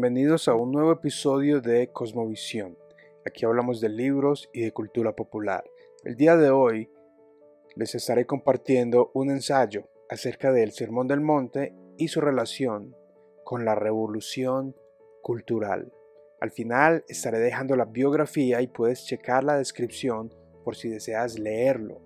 bienvenidos a un nuevo episodio de Cosmovisión. Aquí hablamos de libros y de cultura popular. El día de hoy les estaré compartiendo un ensayo acerca del Sermón del Monte y su relación con la revolución cultural. Al final estaré dejando la biografía y puedes checar la descripción por si deseas leerlo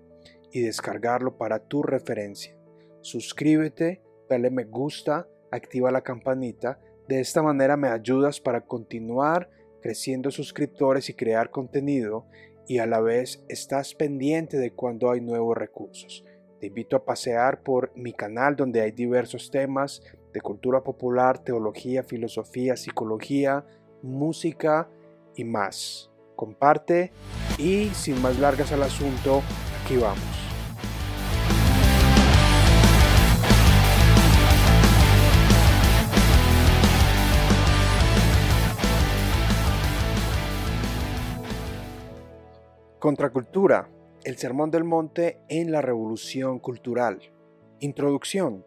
y descargarlo para tu referencia. Suscríbete, dale me gusta, activa la campanita de esta manera me ayudas para continuar creciendo suscriptores y crear contenido y a la vez estás pendiente de cuando hay nuevos recursos. Te invito a pasear por mi canal donde hay diversos temas de cultura popular, teología, filosofía, psicología, música y más. Comparte y sin más largas al asunto, aquí vamos. Contracultura, el Sermón del Monte en la Revolución Cultural. Introducción.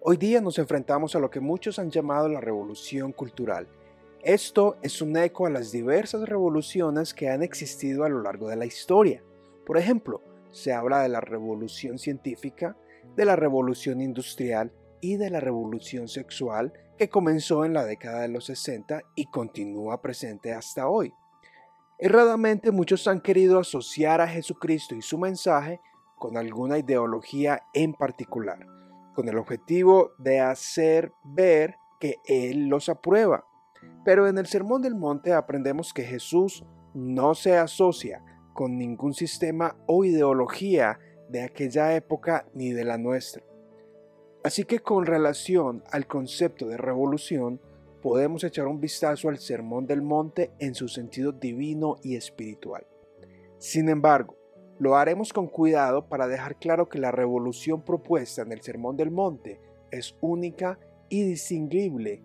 Hoy día nos enfrentamos a lo que muchos han llamado la Revolución Cultural. Esto es un eco a las diversas revoluciones que han existido a lo largo de la historia. Por ejemplo, se habla de la Revolución Científica, de la Revolución Industrial y de la Revolución Sexual que comenzó en la década de los 60 y continúa presente hasta hoy. Erradamente muchos han querido asociar a Jesucristo y su mensaje con alguna ideología en particular, con el objetivo de hacer ver que Él los aprueba. Pero en el Sermón del Monte aprendemos que Jesús no se asocia con ningún sistema o ideología de aquella época ni de la nuestra. Así que con relación al concepto de revolución, podemos echar un vistazo al Sermón del Monte en su sentido divino y espiritual. Sin embargo, lo haremos con cuidado para dejar claro que la revolución propuesta en el Sermón del Monte es única y distinguible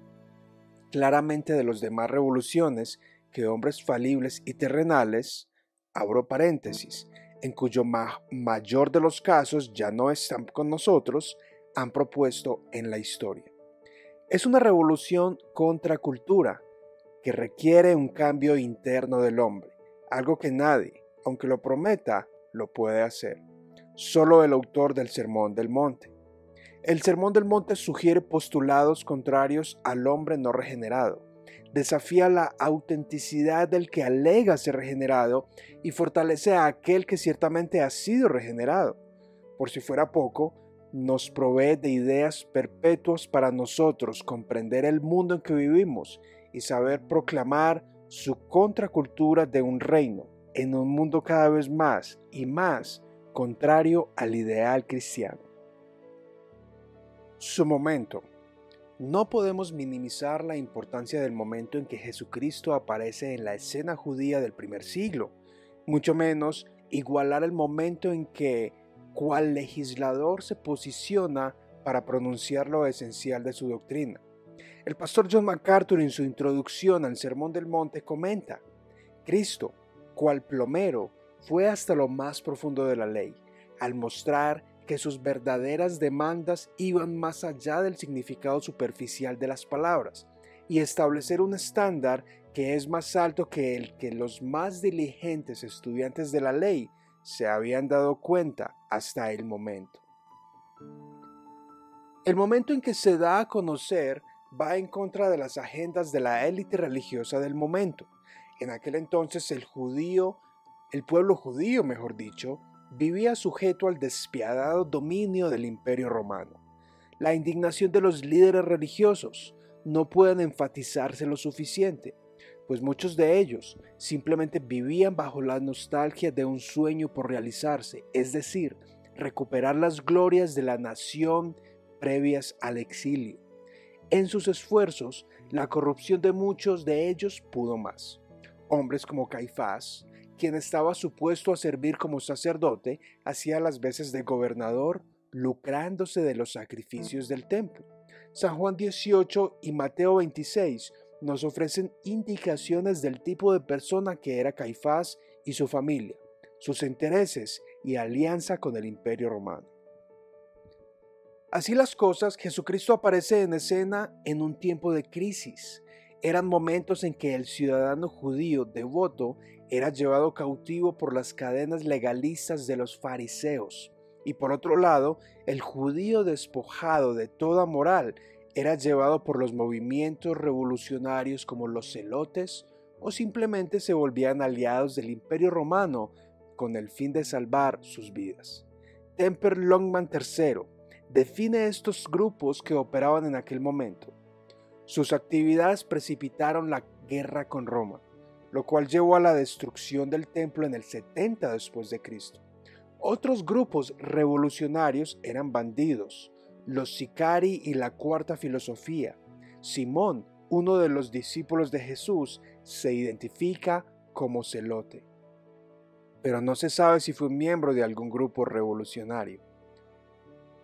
claramente de las demás revoluciones que hombres falibles y terrenales, abro paréntesis, en cuyo mayor de los casos ya no están con nosotros, han propuesto en la historia. Es una revolución contra cultura que requiere un cambio interno del hombre, algo que nadie, aunque lo prometa, lo puede hacer. Solo el autor del Sermón del Monte. El Sermón del Monte sugiere postulados contrarios al hombre no regenerado, desafía la autenticidad del que alega ser regenerado y fortalece a aquel que ciertamente ha sido regenerado. Por si fuera poco, nos provee de ideas perpetuas para nosotros comprender el mundo en que vivimos y saber proclamar su contracultura de un reino en un mundo cada vez más y más contrario al ideal cristiano. Su momento. No podemos minimizar la importancia del momento en que Jesucristo aparece en la escena judía del primer siglo, mucho menos igualar el momento en que cual legislador se posiciona para pronunciar lo esencial de su doctrina. El pastor John MacArthur en su introducción al Sermón del Monte comenta, Cristo, cual plomero, fue hasta lo más profundo de la ley, al mostrar que sus verdaderas demandas iban más allá del significado superficial de las palabras, y establecer un estándar que es más alto que el que los más diligentes estudiantes de la ley se habían dado cuenta hasta el momento. El momento en que se da a conocer va en contra de las agendas de la élite religiosa del momento. En aquel entonces el judío, el pueblo judío, mejor dicho, vivía sujeto al despiadado dominio del imperio romano. La indignación de los líderes religiosos no pueden enfatizarse lo suficiente pues muchos de ellos simplemente vivían bajo la nostalgia de un sueño por realizarse, es decir, recuperar las glorias de la nación previas al exilio. En sus esfuerzos, la corrupción de muchos de ellos pudo más. Hombres como Caifás, quien estaba supuesto a servir como sacerdote, hacía las veces de gobernador, lucrándose de los sacrificios del templo. San Juan 18 y Mateo 26 nos ofrecen indicaciones del tipo de persona que era Caifás y su familia, sus intereses y alianza con el imperio romano. Así las cosas, Jesucristo aparece en escena en un tiempo de crisis. Eran momentos en que el ciudadano judío devoto era llevado cautivo por las cadenas legalistas de los fariseos y por otro lado, el judío despojado de toda moral era llevado por los movimientos revolucionarios como los celotes o simplemente se volvían aliados del imperio romano con el fin de salvar sus vidas. Temper Longman III define estos grupos que operaban en aquel momento. Sus actividades precipitaron la guerra con Roma, lo cual llevó a la destrucción del templo en el 70 después de Cristo. Otros grupos revolucionarios eran bandidos, los sicari y la cuarta filosofía. Simón, uno de los discípulos de Jesús, se identifica como celote. Pero no se sabe si fue miembro de algún grupo revolucionario.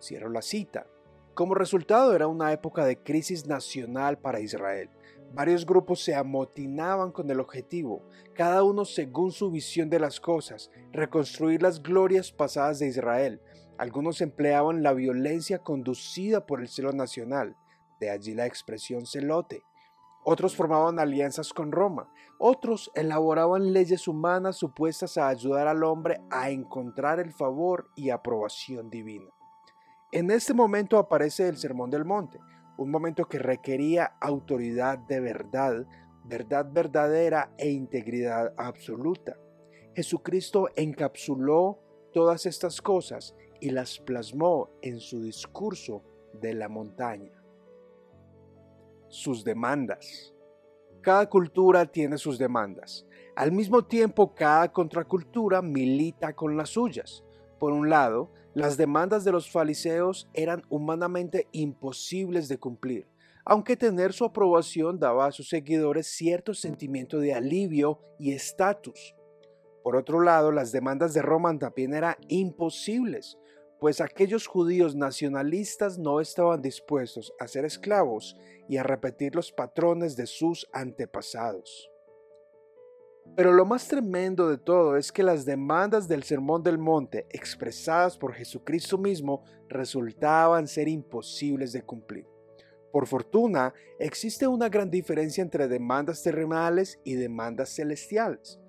Cierro la cita. Como resultado era una época de crisis nacional para Israel. Varios grupos se amotinaban con el objetivo, cada uno según su visión de las cosas, reconstruir las glorias pasadas de Israel. Algunos empleaban la violencia conducida por el celo nacional, de allí la expresión celote. Otros formaban alianzas con Roma, otros elaboraban leyes humanas supuestas a ayudar al hombre a encontrar el favor y aprobación divina. En este momento aparece el Sermón del Monte, un momento que requería autoridad de verdad, verdad verdadera e integridad absoluta. Jesucristo encapsuló todas estas cosas y las plasmó en su discurso de la montaña. Sus demandas. Cada cultura tiene sus demandas. Al mismo tiempo, cada contracultura milita con las suyas. Por un lado, las demandas de los fariseos eran humanamente imposibles de cumplir, aunque tener su aprobación daba a sus seguidores cierto sentimiento de alivio y estatus. Por otro lado, las demandas de Roma también eran imposibles, pues aquellos judíos nacionalistas no estaban dispuestos a ser esclavos y a repetir los patrones de sus antepasados. Pero lo más tremendo de todo es que las demandas del Sermón del Monte expresadas por Jesucristo mismo resultaban ser imposibles de cumplir. Por fortuna, existe una gran diferencia entre demandas terrenales y demandas celestiales.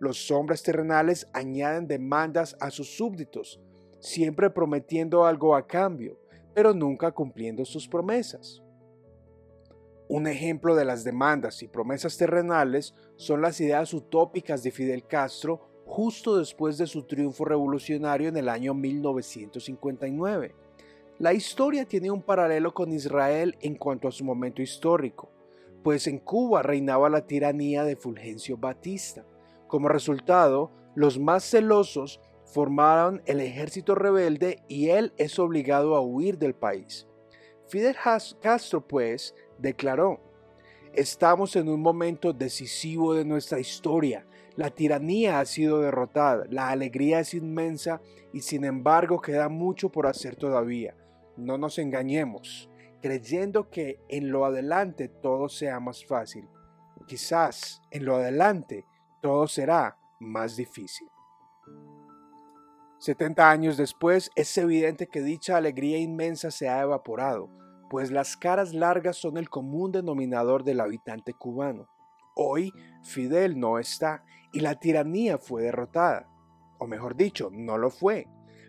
Los hombres terrenales añaden demandas a sus súbditos, siempre prometiendo algo a cambio, pero nunca cumpliendo sus promesas. Un ejemplo de las demandas y promesas terrenales son las ideas utópicas de Fidel Castro justo después de su triunfo revolucionario en el año 1959. La historia tiene un paralelo con Israel en cuanto a su momento histórico, pues en Cuba reinaba la tiranía de Fulgencio Batista. Como resultado, los más celosos formaron el ejército rebelde y él es obligado a huir del país. Fidel Castro, pues, declaró, estamos en un momento decisivo de nuestra historia. La tiranía ha sido derrotada, la alegría es inmensa y sin embargo queda mucho por hacer todavía. No nos engañemos, creyendo que en lo adelante todo sea más fácil. Quizás en lo adelante todo será más difícil. 70 años después es evidente que dicha alegría inmensa se ha evaporado pues las caras largas son el común denominador del habitante cubano. Hoy Fidel no está y la tiranía fue derrotada, o mejor dicho, no lo fue,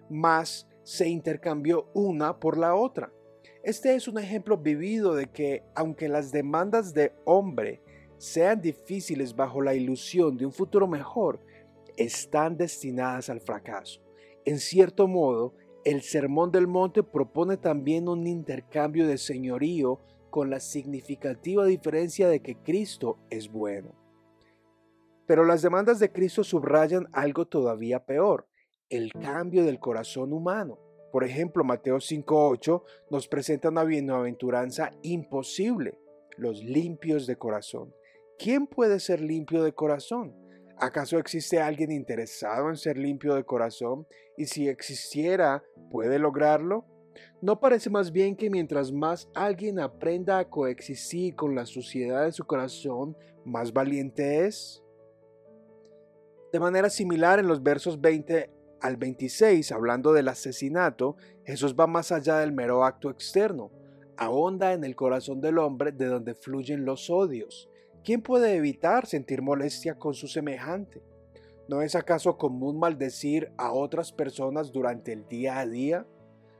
mas se intercambió una por la otra. Este es un ejemplo vivido de que, aunque las demandas de hombre sean difíciles bajo la ilusión de un futuro mejor, están destinadas al fracaso. En cierto modo, el Sermón del Monte propone también un intercambio de señorío con la significativa diferencia de que Cristo es bueno. Pero las demandas de Cristo subrayan algo todavía peor, el cambio del corazón humano. Por ejemplo, Mateo 5.8 nos presenta una bienaventuranza imposible, los limpios de corazón. ¿Quién puede ser limpio de corazón? ¿Acaso existe alguien interesado en ser limpio de corazón? Y si existiera, ¿puede lograrlo? ¿No parece más bien que mientras más alguien aprenda a coexistir con la suciedad de su corazón, más valiente es? De manera similar, en los versos 20 al 26, hablando del asesinato, Jesús va más allá del mero acto externo, ahonda en el corazón del hombre de donde fluyen los odios. ¿Quién puede evitar sentir molestia con su semejante? ¿No es acaso común maldecir a otras personas durante el día a día?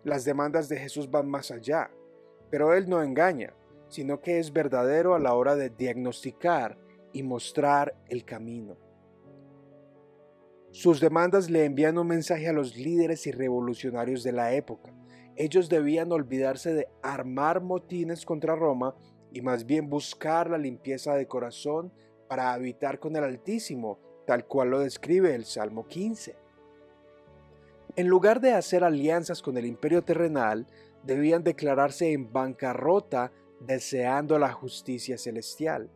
Las demandas de Jesús van más allá, pero Él no engaña, sino que es verdadero a la hora de diagnosticar y mostrar el camino. Sus demandas le envían un mensaje a los líderes y revolucionarios de la época. Ellos debían olvidarse de armar motines contra Roma y más bien buscar la limpieza de corazón para habitar con el Altísimo, tal cual lo describe el Salmo 15. En lugar de hacer alianzas con el imperio terrenal, debían declararse en bancarrota deseando la justicia celestial.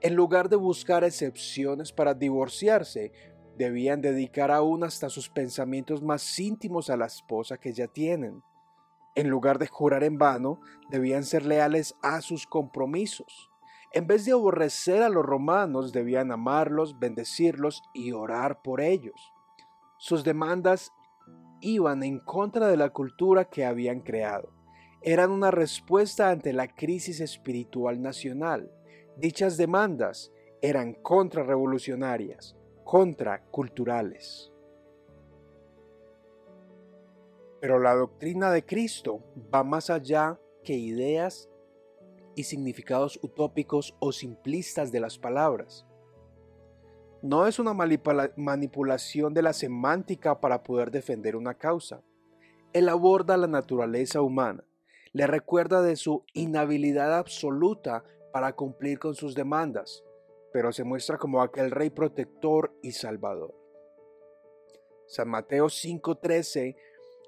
En lugar de buscar excepciones para divorciarse, debían dedicar aún hasta sus pensamientos más íntimos a la esposa que ya tienen. En lugar de jurar en vano, debían ser leales a sus compromisos. En vez de aborrecer a los romanos, debían amarlos, bendecirlos y orar por ellos. Sus demandas iban en contra de la cultura que habían creado. Eran una respuesta ante la crisis espiritual nacional. Dichas demandas eran contrarrevolucionarias, contraculturales. Pero la doctrina de Cristo va más allá que ideas y significados utópicos o simplistas de las palabras. No es una manipulación de la semántica para poder defender una causa. Él aborda la naturaleza humana, le recuerda de su inhabilidad absoluta para cumplir con sus demandas, pero se muestra como aquel rey protector y salvador. San Mateo 5:13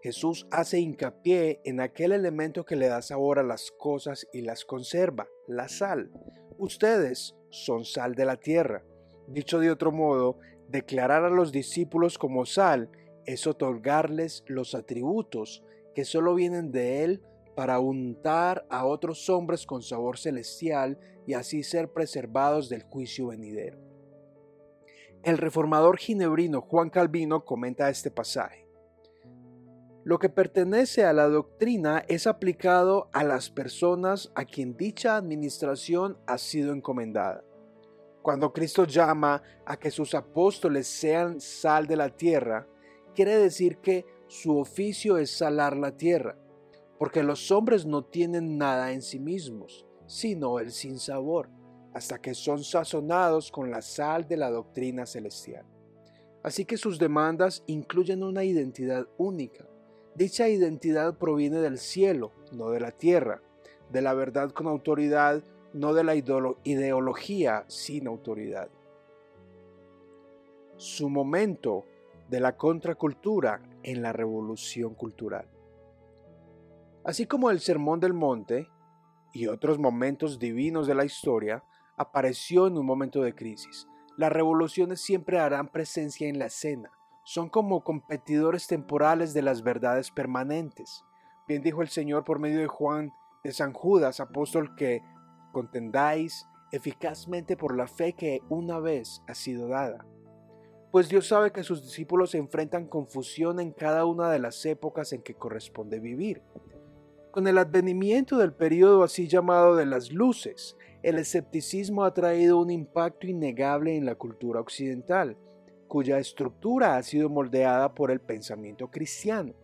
Jesús hace hincapié en aquel elemento que le da sabor a las cosas y las conserva, la sal. Ustedes son sal de la tierra. Dicho de otro modo, declarar a los discípulos como sal es otorgarles los atributos que solo vienen de Él para untar a otros hombres con sabor celestial y así ser preservados del juicio venidero. El reformador ginebrino Juan Calvino comenta este pasaje. Lo que pertenece a la doctrina es aplicado a las personas a quien dicha administración ha sido encomendada. Cuando Cristo llama a que sus apóstoles sean sal de la tierra, quiere decir que su oficio es salar la tierra porque los hombres no tienen nada en sí mismos, sino el sinsabor, hasta que son sazonados con la sal de la doctrina celestial. Así que sus demandas incluyen una identidad única. Dicha identidad proviene del cielo, no de la tierra, de la verdad con autoridad, no de la ideología sin autoridad. Su momento de la contracultura en la revolución cultural. Así como el Sermón del Monte y otros momentos divinos de la historia, apareció en un momento de crisis. Las revoluciones siempre harán presencia en la escena. Son como competidores temporales de las verdades permanentes. Bien dijo el Señor por medio de Juan de San Judas, apóstol, que contendáis eficazmente por la fe que una vez ha sido dada. Pues Dios sabe que sus discípulos enfrentan confusión en cada una de las épocas en que corresponde vivir. Con el advenimiento del periodo así llamado de las luces, el escepticismo ha traído un impacto innegable en la cultura occidental, cuya estructura ha sido moldeada por el pensamiento cristiano.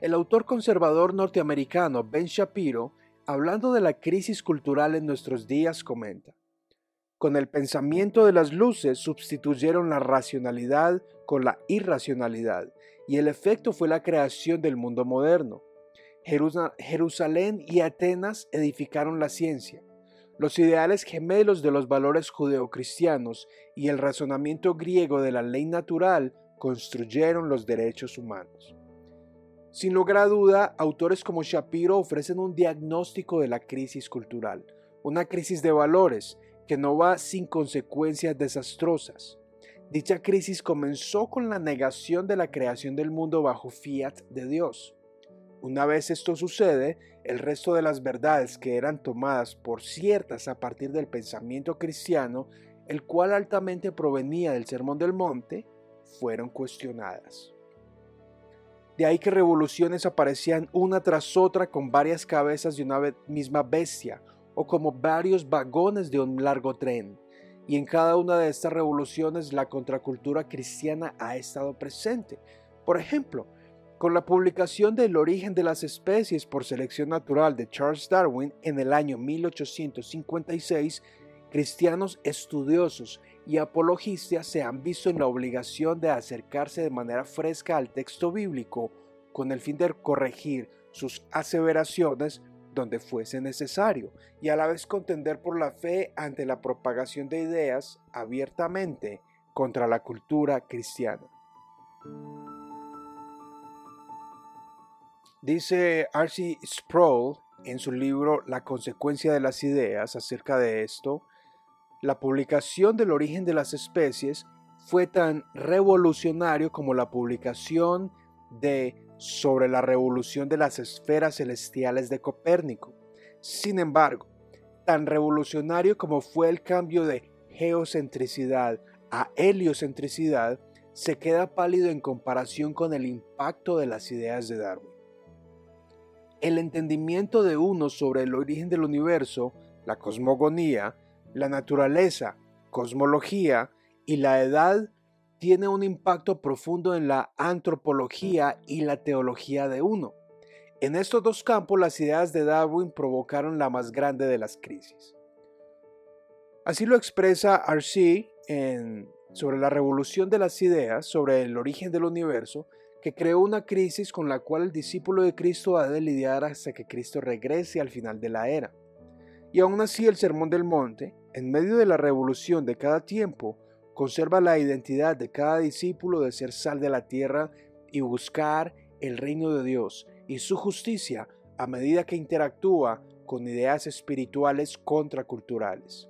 El autor conservador norteamericano Ben Shapiro, hablando de la crisis cultural en nuestros días, comenta, con el pensamiento de las luces sustituyeron la racionalidad con la irracionalidad, y el efecto fue la creación del mundo moderno. Jerusalén y Atenas edificaron la ciencia. Los ideales gemelos de los valores judeocristianos y el razonamiento griego de la ley natural construyeron los derechos humanos. Sin lugar a duda, autores como Shapiro ofrecen un diagnóstico de la crisis cultural, una crisis de valores que no va sin consecuencias desastrosas. Dicha crisis comenzó con la negación de la creación del mundo bajo fiat de Dios. Una vez esto sucede, el resto de las verdades que eran tomadas por ciertas a partir del pensamiento cristiano, el cual altamente provenía del Sermón del Monte, fueron cuestionadas. De ahí que revoluciones aparecían una tras otra con varias cabezas de una misma bestia o como varios vagones de un largo tren. Y en cada una de estas revoluciones la contracultura cristiana ha estado presente. Por ejemplo, con la publicación del origen de las especies por selección natural de Charles Darwin en el año 1856, cristianos estudiosos y apologistas se han visto en la obligación de acercarse de manera fresca al texto bíblico con el fin de corregir sus aseveraciones donde fuese necesario y a la vez contender por la fe ante la propagación de ideas abiertamente contra la cultura cristiana. Dice R.C. Sproul en su libro La consecuencia de las ideas acerca de esto, la publicación del origen de las especies fue tan revolucionario como la publicación de sobre la revolución de las esferas celestiales de Copérnico. Sin embargo, tan revolucionario como fue el cambio de geocentricidad a heliocentricidad, se queda pálido en comparación con el impacto de las ideas de Darwin. El entendimiento de uno sobre el origen del universo, la cosmogonía, la naturaleza, cosmología y la edad tiene un impacto profundo en la antropología y la teología de uno. En estos dos campos las ideas de Darwin provocaron la más grande de las crisis. Así lo expresa Arcee en sobre la revolución de las ideas, sobre el origen del universo, que creó una crisis con la cual el discípulo de Cristo ha de lidiar hasta que Cristo regrese al final de la era. Y aún así el Sermón del Monte, en medio de la revolución de cada tiempo, conserva la identidad de cada discípulo de ser sal de la tierra y buscar el reino de Dios y su justicia a medida que interactúa con ideas espirituales contraculturales.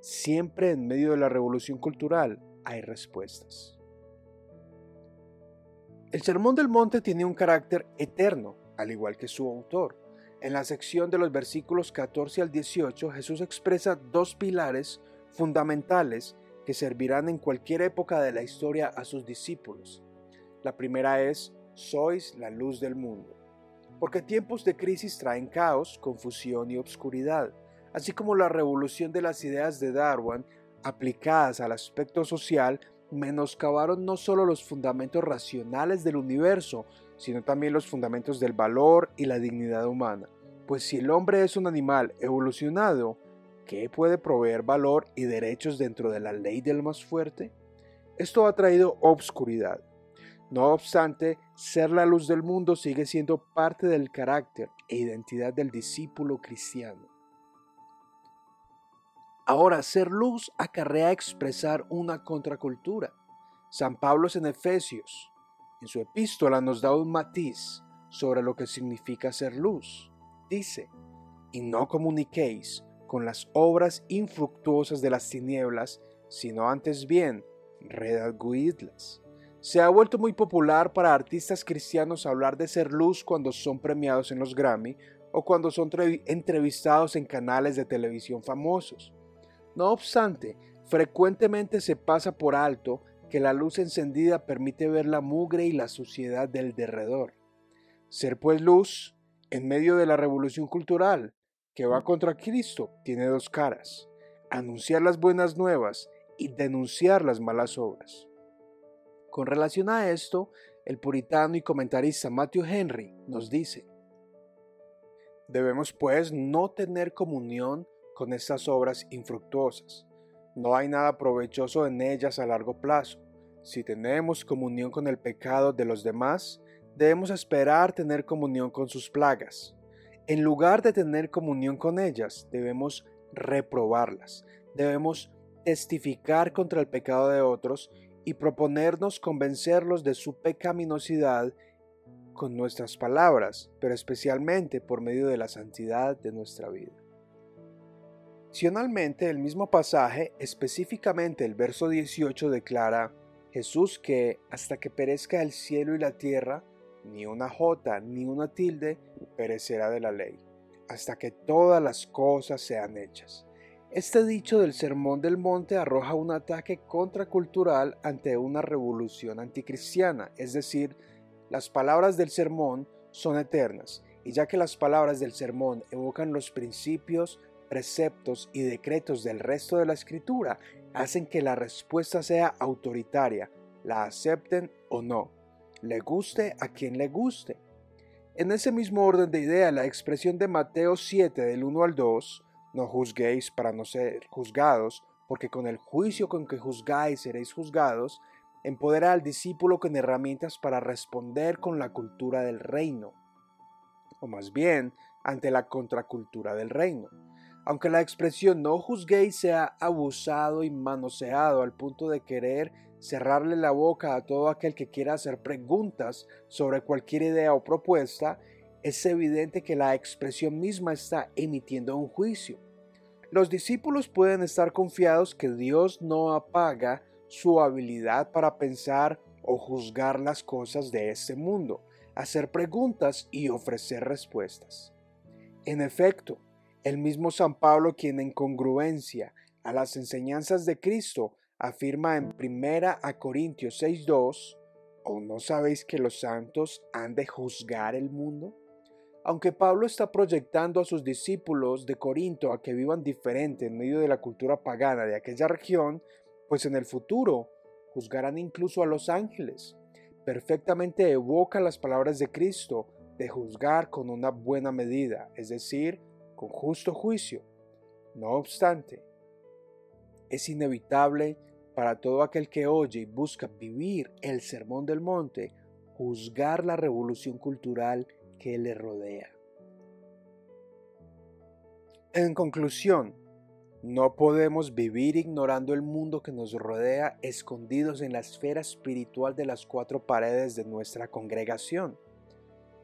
Siempre en medio de la revolución cultural hay respuestas. El Sermón del Monte tiene un carácter eterno, al igual que su autor. En la sección de los versículos 14 al 18, Jesús expresa dos pilares fundamentales que servirán en cualquier época de la historia a sus discípulos. La primera es, sois la luz del mundo. Porque tiempos de crisis traen caos, confusión y obscuridad, así como la revolución de las ideas de Darwin aplicadas al aspecto social menoscabaron no solo los fundamentos racionales del universo, sino también los fundamentos del valor y la dignidad humana. Pues si el hombre es un animal evolucionado, ¿qué puede proveer valor y derechos dentro de la ley del más fuerte? Esto ha traído obscuridad. No obstante, ser la luz del mundo sigue siendo parte del carácter e identidad del discípulo cristiano. Ahora, ser luz acarrea expresar una contracultura. San Pablo en Efesios, en su epístola, nos da un matiz sobre lo que significa ser luz. Dice, y no comuniquéis con las obras infructuosas de las tinieblas, sino antes bien, redarguidlas. Se ha vuelto muy popular para artistas cristianos hablar de ser luz cuando son premiados en los Grammy o cuando son entrevistados en canales de televisión famosos. No obstante, frecuentemente se pasa por alto que la luz encendida permite ver la mugre y la suciedad del derredor. Ser pues luz, en medio de la revolución cultural que va contra Cristo, tiene dos caras, anunciar las buenas nuevas y denunciar las malas obras. Con relación a esto, el puritano y comentarista Matthew Henry nos dice, Debemos pues no tener comunión con estas obras infructuosas. No hay nada provechoso en ellas a largo plazo. Si tenemos comunión con el pecado de los demás, debemos esperar tener comunión con sus plagas. En lugar de tener comunión con ellas, debemos reprobarlas. Debemos testificar contra el pecado de otros y proponernos convencerlos de su pecaminosidad con nuestras palabras, pero especialmente por medio de la santidad de nuestra vida. Adicionalmente, el mismo pasaje, específicamente el verso 18, declara Jesús que hasta que perezca el cielo y la tierra, ni una jota ni una tilde perecerá de la ley, hasta que todas las cosas sean hechas. Este dicho del Sermón del Monte arroja un ataque contracultural ante una revolución anticristiana, es decir, las palabras del sermón son eternas, y ya que las palabras del sermón evocan los principios, preceptos y decretos del resto de la escritura, hacen que la respuesta sea autoritaria, la acepten o no, le guste a quien le guste. En ese mismo orden de idea, la expresión de Mateo 7 del 1 al 2, no juzguéis para no ser juzgados, porque con el juicio con que juzgáis seréis juzgados, empodera al discípulo con herramientas para responder con la cultura del reino, o más bien ante la contracultura del reino. Aunque la expresión no juzguéis sea abusado y manoseado al punto de querer cerrarle la boca a todo aquel que quiera hacer preguntas sobre cualquier idea o propuesta, es evidente que la expresión misma está emitiendo un juicio. Los discípulos pueden estar confiados que Dios no apaga su habilidad para pensar o juzgar las cosas de este mundo, hacer preguntas y ofrecer respuestas. En efecto, el mismo San Pablo quien en congruencia a las enseñanzas de Cristo afirma en 1 Corintios 6:2, ¿o no sabéis que los santos han de juzgar el mundo? Aunque Pablo está proyectando a sus discípulos de Corinto a que vivan diferente en medio de la cultura pagana de aquella región, pues en el futuro juzgarán incluso a los ángeles. Perfectamente evoca las palabras de Cristo de juzgar con una buena medida, es decir, con justo juicio. No obstante, es inevitable para todo aquel que oye y busca vivir el sermón del monte, juzgar la revolución cultural que le rodea. En conclusión, no podemos vivir ignorando el mundo que nos rodea escondidos en la esfera espiritual de las cuatro paredes de nuestra congregación.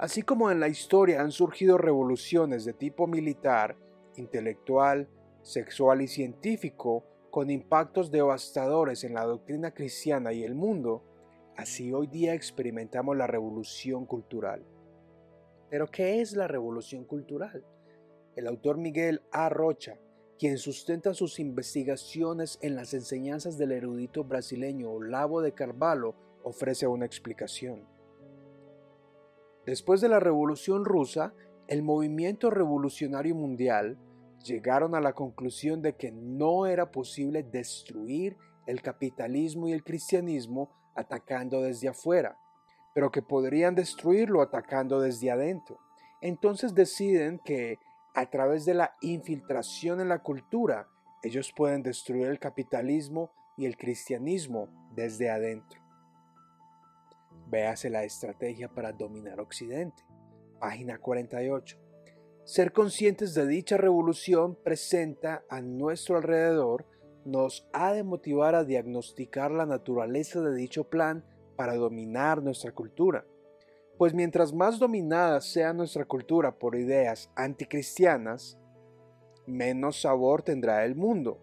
Así como en la historia han surgido revoluciones de tipo militar, intelectual, sexual y científico, con impactos devastadores en la doctrina cristiana y el mundo, así hoy día experimentamos la revolución cultural. Pero ¿qué es la revolución cultural? El autor Miguel A. Rocha, quien sustenta sus investigaciones en las enseñanzas del erudito brasileño Olavo de Carvalho, ofrece una explicación. Después de la Revolución rusa, el movimiento revolucionario mundial llegaron a la conclusión de que no era posible destruir el capitalismo y el cristianismo atacando desde afuera, pero que podrían destruirlo atacando desde adentro. Entonces deciden que a través de la infiltración en la cultura, ellos pueden destruir el capitalismo y el cristianismo desde adentro. Véase la estrategia para dominar Occidente, página 48. Ser conscientes de dicha revolución presenta a nuestro alrededor nos ha de motivar a diagnosticar la naturaleza de dicho plan para dominar nuestra cultura. Pues mientras más dominada sea nuestra cultura por ideas anticristianas, menos sabor tendrá el mundo.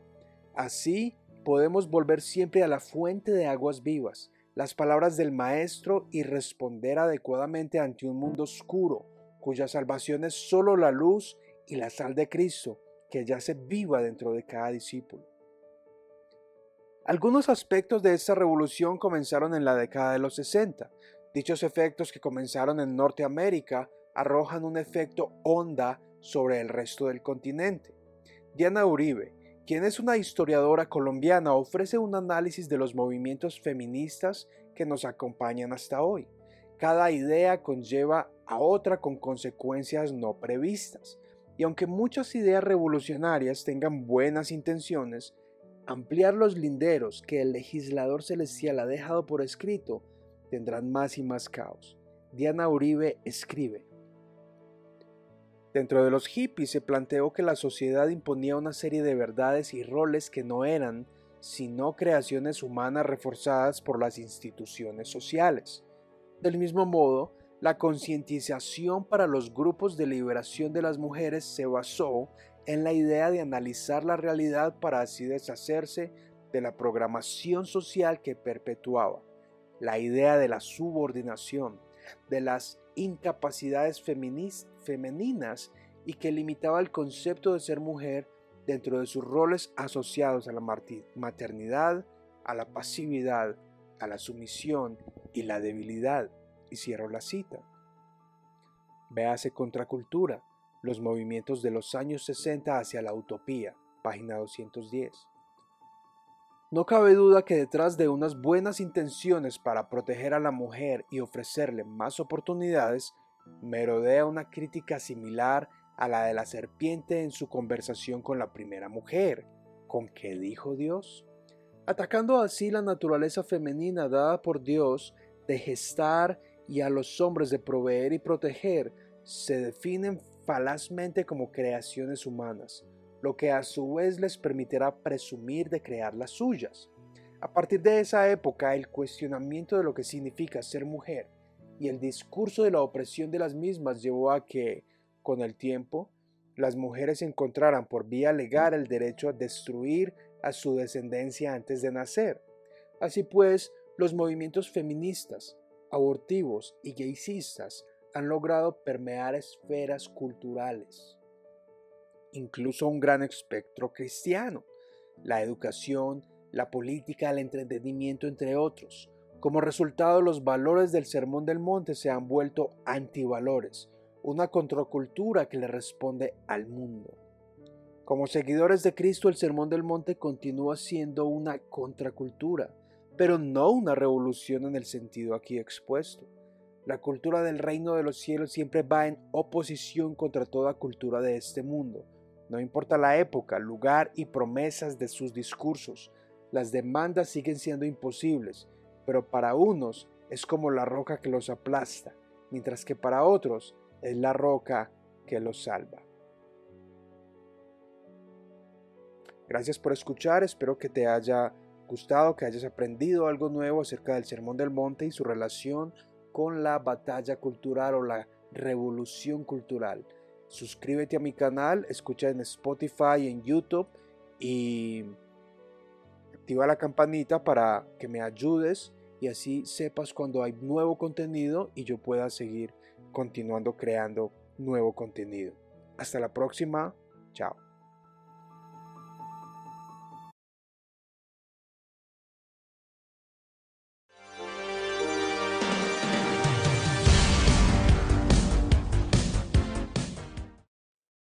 Así podemos volver siempre a la fuente de aguas vivas, las palabras del Maestro y responder adecuadamente ante un mundo oscuro, cuya salvación es solo la luz y la sal de Cristo que yace viva dentro de cada discípulo. Algunos aspectos de esta revolución comenzaron en la década de los 60. Dichos efectos que comenzaron en Norteamérica arrojan un efecto onda sobre el resto del continente. Diana Uribe, quien es una historiadora colombiana, ofrece un análisis de los movimientos feministas que nos acompañan hasta hoy. Cada idea conlleva a otra con consecuencias no previstas. Y aunque muchas ideas revolucionarias tengan buenas intenciones, ampliar los linderos que el legislador celestial ha dejado por escrito tendrán más y más caos. Diana Uribe escribe. Dentro de los hippies se planteó que la sociedad imponía una serie de verdades y roles que no eran sino creaciones humanas reforzadas por las instituciones sociales. Del mismo modo, la concientización para los grupos de liberación de las mujeres se basó en la idea de analizar la realidad para así deshacerse de la programación social que perpetuaba, la idea de la subordinación, de las incapacidades femeninas y que limitaba el concepto de ser mujer dentro de sus roles asociados a la maternidad, a la pasividad, a la sumisión y la debilidad. Y cierro la cita. Véase Contracultura, los movimientos de los años 60 hacia la utopía, página 210. No cabe duda que detrás de unas buenas intenciones para proteger a la mujer y ofrecerle más oportunidades, merodea una crítica similar a la de la serpiente en su conversación con la primera mujer. ¿Con qué dijo Dios? Atacando así la naturaleza femenina dada por Dios de gestar y a los hombres de proveer y proteger, se definen falazmente como creaciones humanas lo que a su vez les permitirá presumir de crear las suyas. A partir de esa época, el cuestionamiento de lo que significa ser mujer y el discurso de la opresión de las mismas llevó a que, con el tiempo, las mujeres encontraran por vía legal el derecho a destruir a su descendencia antes de nacer. Así pues, los movimientos feministas, abortivos y gaycistas han logrado permear esferas culturales incluso un gran espectro cristiano, la educación, la política, el entretenimiento, entre otros. Como resultado, los valores del Sermón del Monte se han vuelto antivalores, una contracultura que le responde al mundo. Como seguidores de Cristo, el Sermón del Monte continúa siendo una contracultura, pero no una revolución en el sentido aquí expuesto. La cultura del reino de los cielos siempre va en oposición contra toda cultura de este mundo, no importa la época, lugar y promesas de sus discursos, las demandas siguen siendo imposibles, pero para unos es como la roca que los aplasta, mientras que para otros es la roca que los salva. Gracias por escuchar, espero que te haya gustado, que hayas aprendido algo nuevo acerca del Sermón del Monte y su relación con la batalla cultural o la revolución cultural. Suscríbete a mi canal, escucha en Spotify, en YouTube y activa la campanita para que me ayudes y así sepas cuando hay nuevo contenido y yo pueda seguir continuando creando nuevo contenido. Hasta la próxima. Chao.